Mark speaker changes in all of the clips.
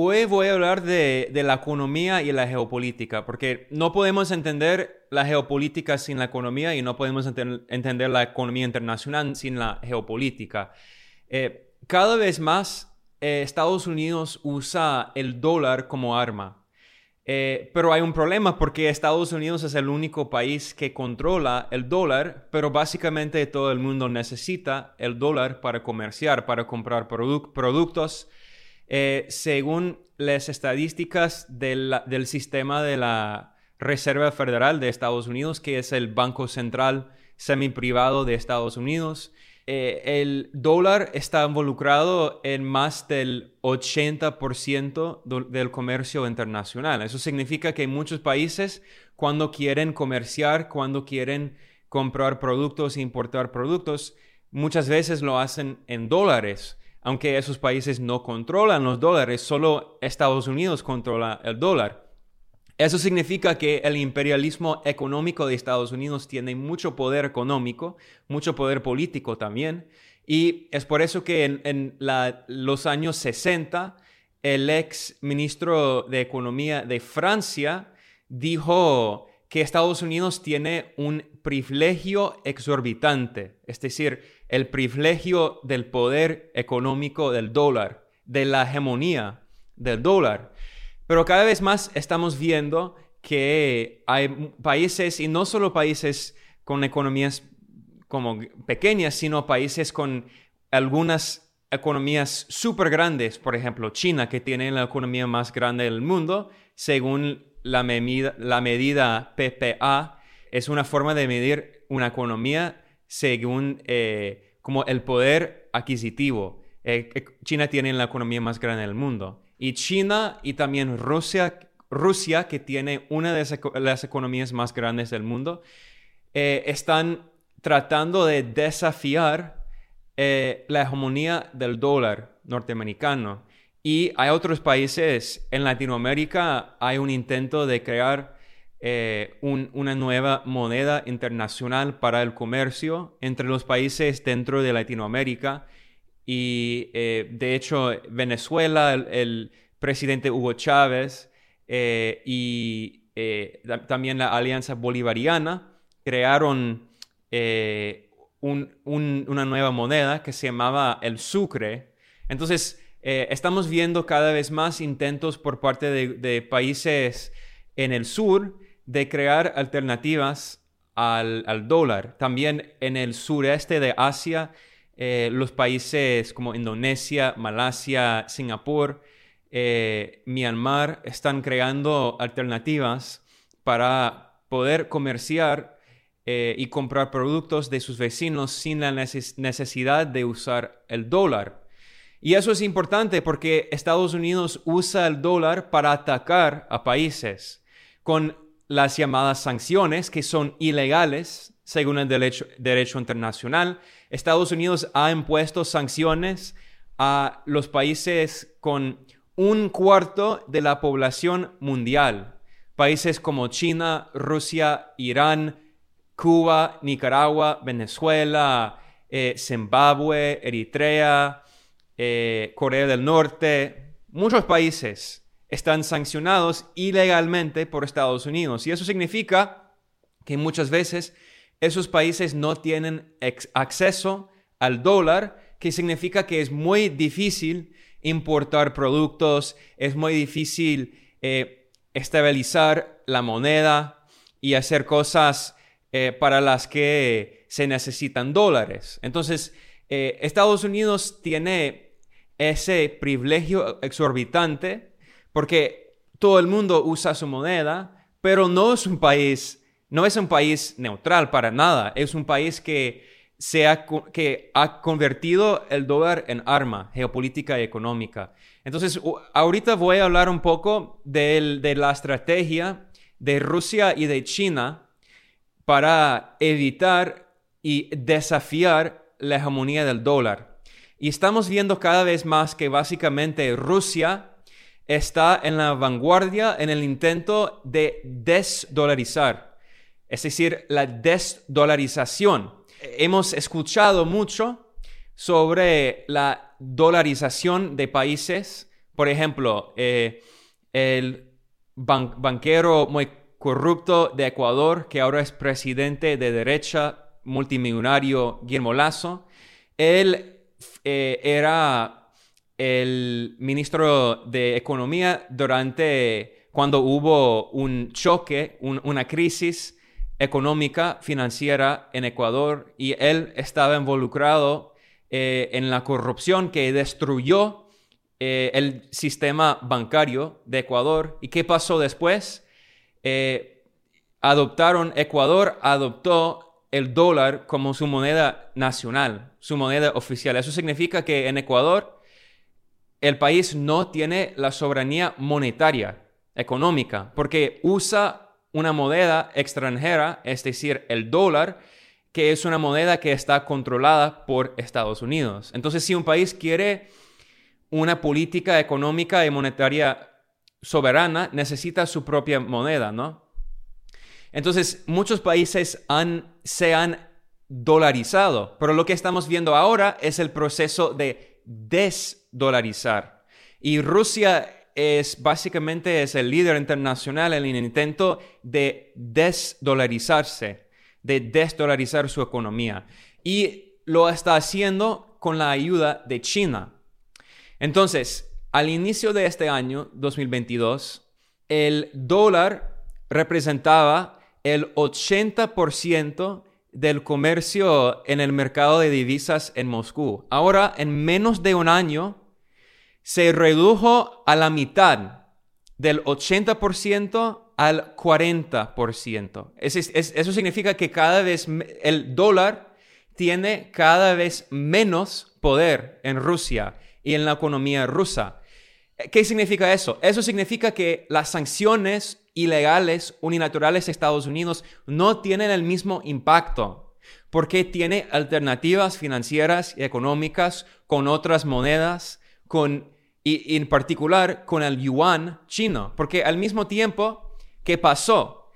Speaker 1: Hoy voy a hablar de, la economía y la geopolítica, porque no podemos entender la geopolítica sin la economía y no podemos entender la economía internacional sin la geopolítica. Eh, cada vez más eh, Estados Unidos usa el dólar como arma. Eh, pero hay un problema porque Estados Unidos es el único país que controla el dólar, pero básicamente todo el mundo necesita el dólar para comerciar, para comprar productos eh, según las estadísticas del, sistema de la Reserva Federal de Estados Unidos, que es el Banco Central semi-privado de Estados Unidos, eh, el dólar está involucrado en más del 80% del comercio internacional. Eso significa que muchos países, cuando quieren comerciar, cuando quieren comprar productos e importar productos, muchas veces lo hacen en dólares aunque esos países no controlan los dólares, solo Estados Unidos controla el dólar. Eso significa que el imperialismo económico de Estados Unidos tiene mucho poder económico, mucho poder político también, y es por eso que en, los años 60 el ex ministro de Economía de Francia dijo que Estados Unidos tiene un privilegio exorbitante, es decir, el privilegio del poder económico del dólar, de la hegemonía del dólar. Pero cada vez más estamos viendo que hay países, y no solo países con economías como pequeñas, sino países con algunas economías súper grandes, por ejemplo China, que tiene la economía más grande del mundo, según la, medida, la medida PPA, es una forma de medir una economía según eh, como el poder adquisitivo. Eh, eh, China tiene la economía más grande del mundo. Y China y también Rusia, Rusia que tiene una de las economías más grandes del mundo, están tratando de desafiar la hegemonía del dólar norteamericano. Y hay otros países en Latinoamérica, hay un intento de crear eh, una nueva moneda internacional para el comercio entre los países dentro de Latinoamérica. Y eh, de hecho, Venezuela, el, presidente Hugo Chávez eh, y también la Alianza Bolivariana crearon una nueva moneda que se llamaba el Sucre. Entonces, estamos viendo cada vez más intentos por parte de países en el sur de crear alternativas al, dólar. También en el sureste de Asia, eh, los países como Indonesia, Malasia, Singapur, eh, Myanmar están creando alternativas para poder comerciar eh, y comprar productos de sus vecinos sin la necesidad de usar el dólar. Y eso es importante porque Estados Unidos usa el dólar para atacar a países con las llamadas sanciones, que son ilegales según el derecho, internacional. Estados Unidos ha impuesto sanciones a los países con un cuarto de la población mundial. Países como China, Rusia, Irán, Cuba, Nicaragua, Venezuela, eh, Zimbabue, Eritrea, eh, Corea del Norte, muchos países están sancionados ilegalmente por Estados Unidos. Y eso significa que muchas veces esos países no tienen acceso al dólar, que significa que es muy difícil importar productos, es muy difícil eh, estabilizar la moneda y hacer cosas eh, para las que se necesitan dólares. Entonces, eh, Estados Unidos tiene ese privilegio exorbitante porque todo el mundo usa su moneda, pero no es un país, no es un país neutral para nada, es un país que, se ha, que ha convertido el dólar en arma geopolítica y económica. Entonces, ahorita voy a hablar un poco de, de la estrategia de Rusia y de China para evitar y desafiar la hegemonía del dólar. Y estamos viendo cada vez más que básicamente Rusia está en la vanguardia en el intento de desdolarizar, es decir, la desdolarización. Hemos escuchado mucho sobre la dolarización de países Por ejemplo, eh, el banquero muy corrupto de Ecuador, que ahora es presidente de derecha, multimillonario Guillermo Lazo, él eh, era el ministro de Economía durante cuando hubo un choque, una crisis económica, financiera en Ecuador, y él estaba involucrado eh, en la corrupción que destruyó eh, el sistema bancario de Ecuador. ¿Y qué pasó después? Eh, adoptaron, Ecuador adoptó el dólar como su moneda nacional, su moneda oficial. Eso significa que en Ecuador el país no tiene la soberanía monetaria, económica, porque usa una moneda extranjera, es decir, el dólar, que es una moneda que está controlada por Estados Unidos. Entonces, si un país quiere una política económica y monetaria soberana, necesita su propia moneda, ¿no? Entonces, muchos países se han dolarizado, pero lo que estamos viendo ahora es el proceso de desdolarizar. Y Rusia es básicamente es el líder internacional en el intento de desdolarizarse, de desdolarizar su economía. Y lo está haciendo con la ayuda de China. Entonces, al inicio de este año, 2022, el dólar representaba el 80% del comercio en el mercado de divisas en Moscú. Ahora, en menos de un año, se redujo a la mitad, del 80% al 40%. eso significa que cada vez el dólar tiene cada vez menos poder en Rusia y en la economía rusa. ¿Qué significa eso? Eso significa que las sanciones ilegales unilaterales de Estados Unidos no tienen el mismo impacto porque tiene alternativas financieras y económicas con otras monedas, con, y, en particular con el yuan chino. Porque al mismo tiempo, ¿qué pasó?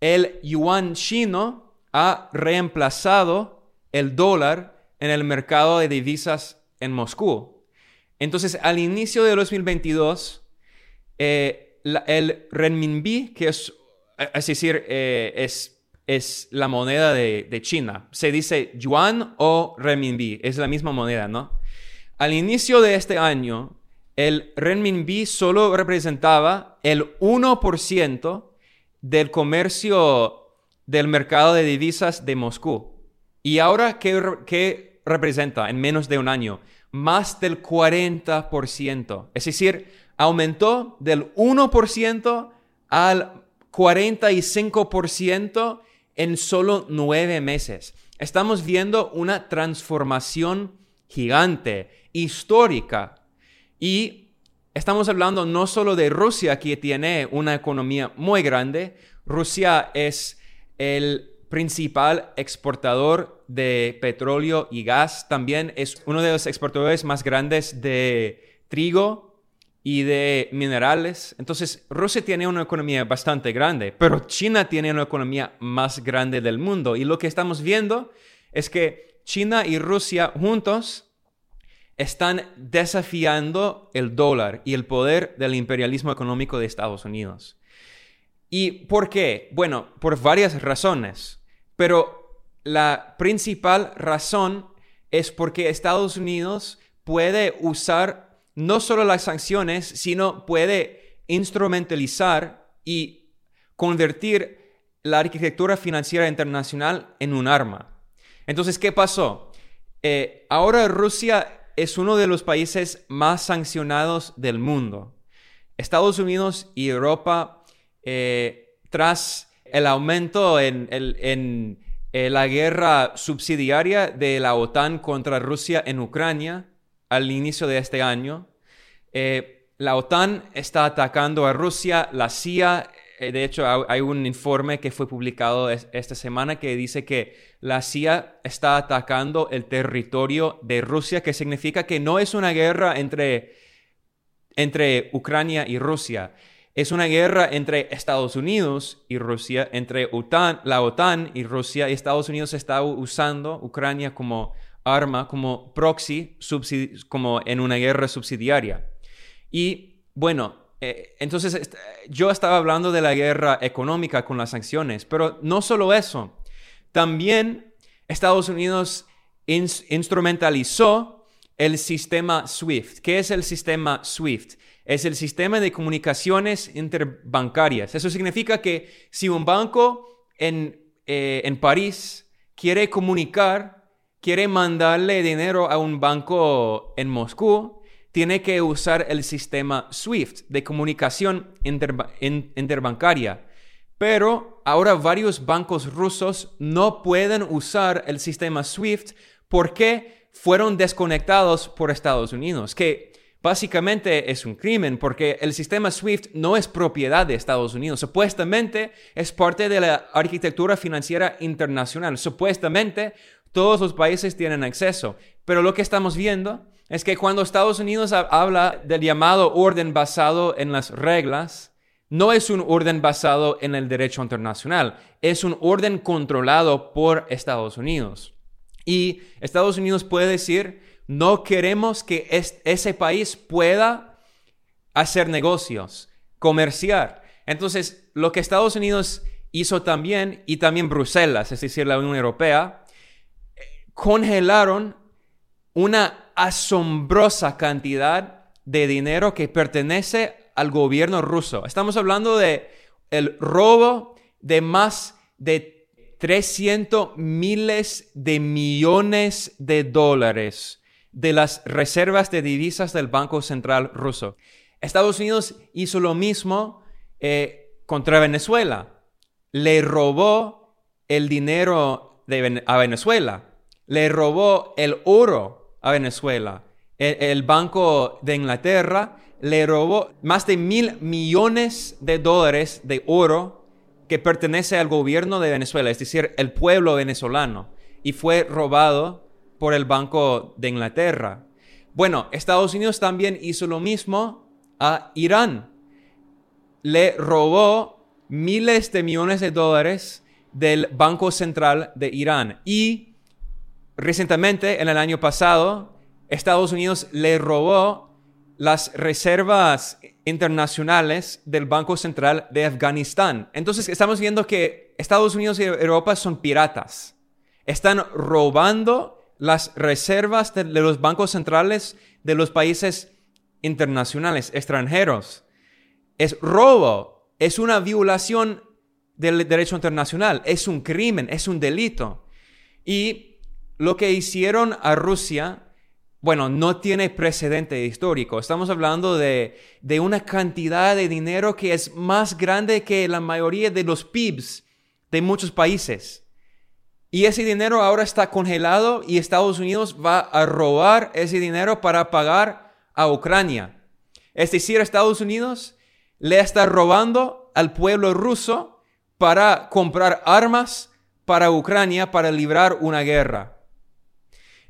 Speaker 1: El yuan chino ha reemplazado el dólar en el mercado de divisas en Moscú. Entonces, al inicio de 2022, eh, el renminbi, que es, es decir, eh, es, es, la moneda de, de, China, se dice yuan o renminbi, es la misma moneda, ¿no? Al inicio de este año, el renminbi solo representaba el 1% del comercio del mercado de divisas de Moscú. ¿Y ahora qué, qué representa en menos de un año? más del 40%. Es decir, aumentó del 1% al 45% en solo nueve meses. Estamos viendo una transformación gigante, histórica. Y estamos hablando no solo de Rusia, que tiene una economía muy grande. Rusia es el principal exportador de petróleo y gas. También es uno de los exportadores más grandes de trigo y de minerales. Entonces, Rusia tiene una economía bastante grande, pero China tiene una economía más grande del mundo. Y lo que estamos viendo es que China y Rusia juntos están desafiando el dólar y el poder del imperialismo económico de Estados Unidos. ¿Y por qué? Bueno, por varias razones. Pero la principal razón es porque Estados Unidos puede usar no solo las sanciones, sino puede instrumentalizar y convertir la arquitectura financiera internacional en un arma. Entonces, ¿qué pasó? Eh, ahora Rusia es uno de los países más sancionados del mundo. Estados Unidos y Europa eh, tras el aumento en, eh, la guerra subsidiaria de la OTAN contra Rusia en Ucrania al inicio de este año. Eh, la OTAN está atacando a Rusia, la CIA, de hecho hay un informe que fue publicado esta semana que dice que la CIA está atacando el territorio de Rusia, que significa que no es una guerra entre, entre Ucrania y Rusia es una guerra entre Estados Unidos y Rusia, entre la OTAN y Rusia, y Estados Unidos está usando Ucrania como arma, como proxy, como en una guerra subsidiaria. Y bueno, eh, entonces yo estaba hablando de la guerra económica con las sanciones, pero no solo eso, también Estados Unidos instrumentalizó el sistema SWIFT. ¿Qué es el sistema SWIFT? Es el sistema de comunicaciones interbancarias. Eso significa que si un banco en, eh, en París quiere comunicar, quiere mandarle dinero a un banco en Moscú, tiene que usar el sistema SWIFT de comunicación interbancaria. Pero ahora varios bancos rusos no pueden usar el sistema SWIFT porque fueron desconectados por Estados Unidos, que básicamente es un crimen porque el sistema SWIFT no es propiedad de Estados Unidos, supuestamente es parte de la arquitectura financiera internacional, supuestamente todos los países tienen acceso, pero lo que estamos viendo es que cuando Estados Unidos habla del llamado orden basado en las reglas, no es un orden basado en el derecho internacional, es un orden controlado por Estados Unidos. Y Estados Unidos puede decir, no queremos que ese país pueda hacer negocios, comerciar. Entonces, lo que Estados Unidos hizo también, y también Bruselas, es decir, la Unión Europea, congelaron una asombrosa cantidad de dinero que pertenece al gobierno ruso. Estamos hablando de el robo de más de 300 miles de millones de dólares de las reservas de divisas del Banco Central ruso. Estados Unidos hizo lo mismo eh, contra Venezuela. Le robó el dinero a Venezuela. Le robó el oro a Venezuela. el Banco de Inglaterra le robó más de mil millones de dólares de oro que pertenece al gobierno de Venezuela, es decir, el pueblo venezolano, y fue robado por el Banco de Inglaterra. Bueno, Estados Unidos también hizo lo mismo a Irán. Le robó miles de millones de dólares del Banco Central de Irán. Y recientemente, en el año pasado, Estados Unidos le robó las reservas internacionales del Banco Central de Afganistán. Entonces estamos viendo que Estados Unidos y Europa son piratas. Están robando las reservas de, los bancos centrales de los países internacionales, extranjeros. Es robo, es una violación del derecho internacional, es un crimen, es un delito. Y lo que hicieron a Rusia bueno, no tiene precedente histórico. Estamos hablando de, una cantidad de dinero que es más grande que la mayoría de los PIBs de muchos países. Y ese dinero ahora está congelado y Estados Unidos va a robar ese dinero para pagar a Ucrania. Es decir, Estados Unidos le está robando al pueblo ruso para comprar armas para Ucrania para librar una guerra.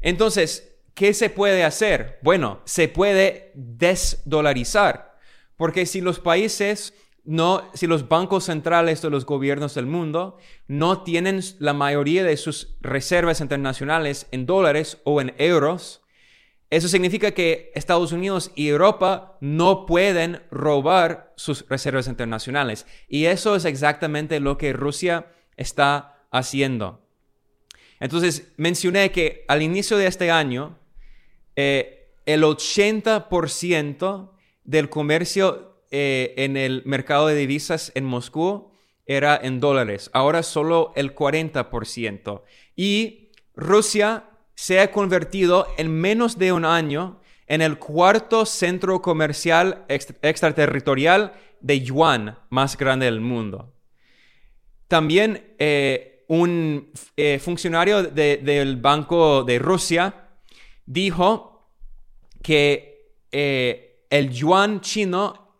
Speaker 1: Entonces, ¿Qué se puede hacer? Bueno, se puede desdolarizar, porque si los países no, si los bancos centrales de los gobiernos del mundo no tienen la mayoría de sus reservas internacionales en dólares o en euros, eso significa que Estados Unidos y Europa no pueden robar sus reservas internacionales. Y eso es exactamente lo que Rusia está haciendo. Entonces, mencioné que al inicio de este año, eh, el 80% del comercio eh, en el mercado de divisas en Moscú era en dólares, ahora solo el 40%. Y Rusia se ha convertido en menos de un año en el cuarto centro comercial extraterritorial de yuan más grande del mundo. También eh, un funcionario del Banco de Rusia dijo que eh, el yuan chino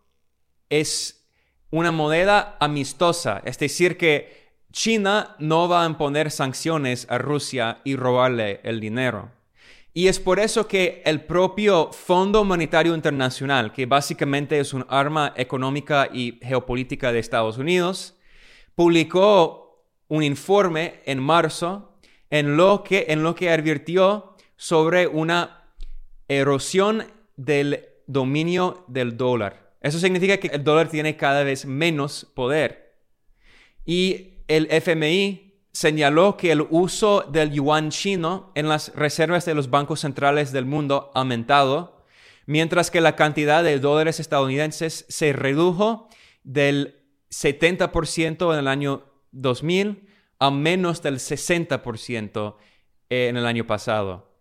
Speaker 1: es una moneda amistosa, es decir, que China no va a imponer sanciones a Rusia y robarle el dinero. Y es por eso que el propio Fondo Monetario Internacional, que básicamente es un arma económica y geopolítica de Estados Unidos, publicó un informe en marzo en lo que, en lo que advirtió sobre una erosión del dominio del dólar. Eso significa que el dólar tiene cada vez menos poder. Y el FMI señaló que el uso del yuan chino en las reservas de los bancos centrales del mundo ha aumentado, mientras que la cantidad de dólares estadounidenses se redujo del 70% en el año 2000 a menos del 60% en el año pasado.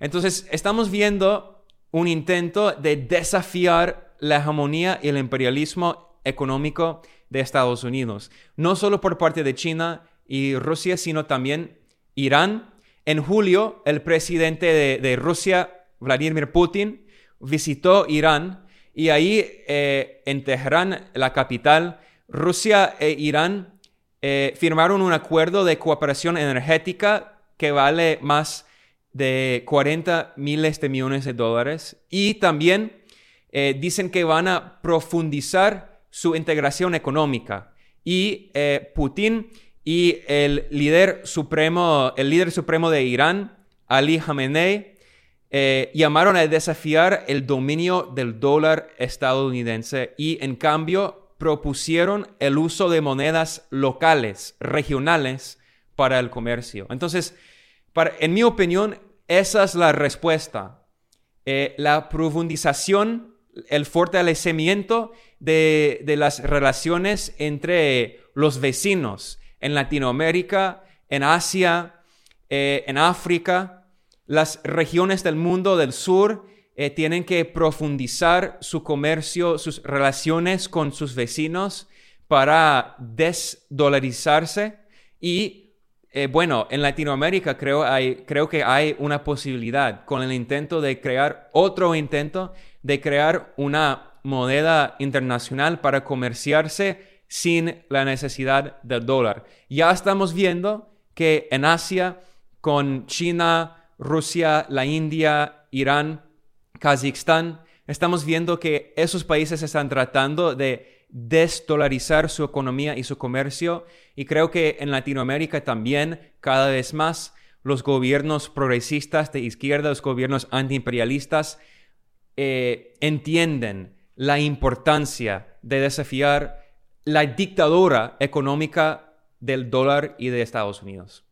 Speaker 1: Entonces, estamos viendo un intento de desafiar la hegemonía y el imperialismo económico de Estados Unidos, no solo por parte de China y Rusia, sino también Irán. En julio, el presidente de, Rusia, Vladimir Putin, visitó Irán y ahí eh, en Teherán, la capital, Rusia e Irán eh, firmaron un acuerdo de cooperación energética que vale más de 40 miles de millones de dólares. Y también eh, dicen que van a profundizar su integración económica. Y Putin y el líder supremo, el líder supremo de Irán, Ali Khamenei, eh, llamaron a desafiar el dominio del dólar estadounidense. Y en cambio propusieron el uso de monedas locales, regionales, para el comercio. Entonces, en mi opinión, esa es la respuesta. Eh, la profundización, el fortalecimiento de, de las relaciones entre los vecinos, en Latinoamérica, en Asia, eh, en África. Las regiones del mundo del sur eh, tienen que profundizar su comercio, sus relaciones con sus vecinos para desdolarizarse. Y eh, bueno, en Latinoamérica creo, hay, creo que hay una posibilidad con el intento de crear otro intento de crear una moneda internacional para comerciarse sin la necesidad del dólar. Ya estamos viendo que en Asia, con China, Rusia, la India, Irán, Kazajstán, estamos viendo que esos países están tratando de desdolarizar su economía y su comercio y creo que en Latinoamérica también cada vez más los gobiernos progresistas de izquierda, los gobiernos antiimperialistas eh, entienden la importancia de desafiar la dictadura económica del dólar y de Estados Unidos.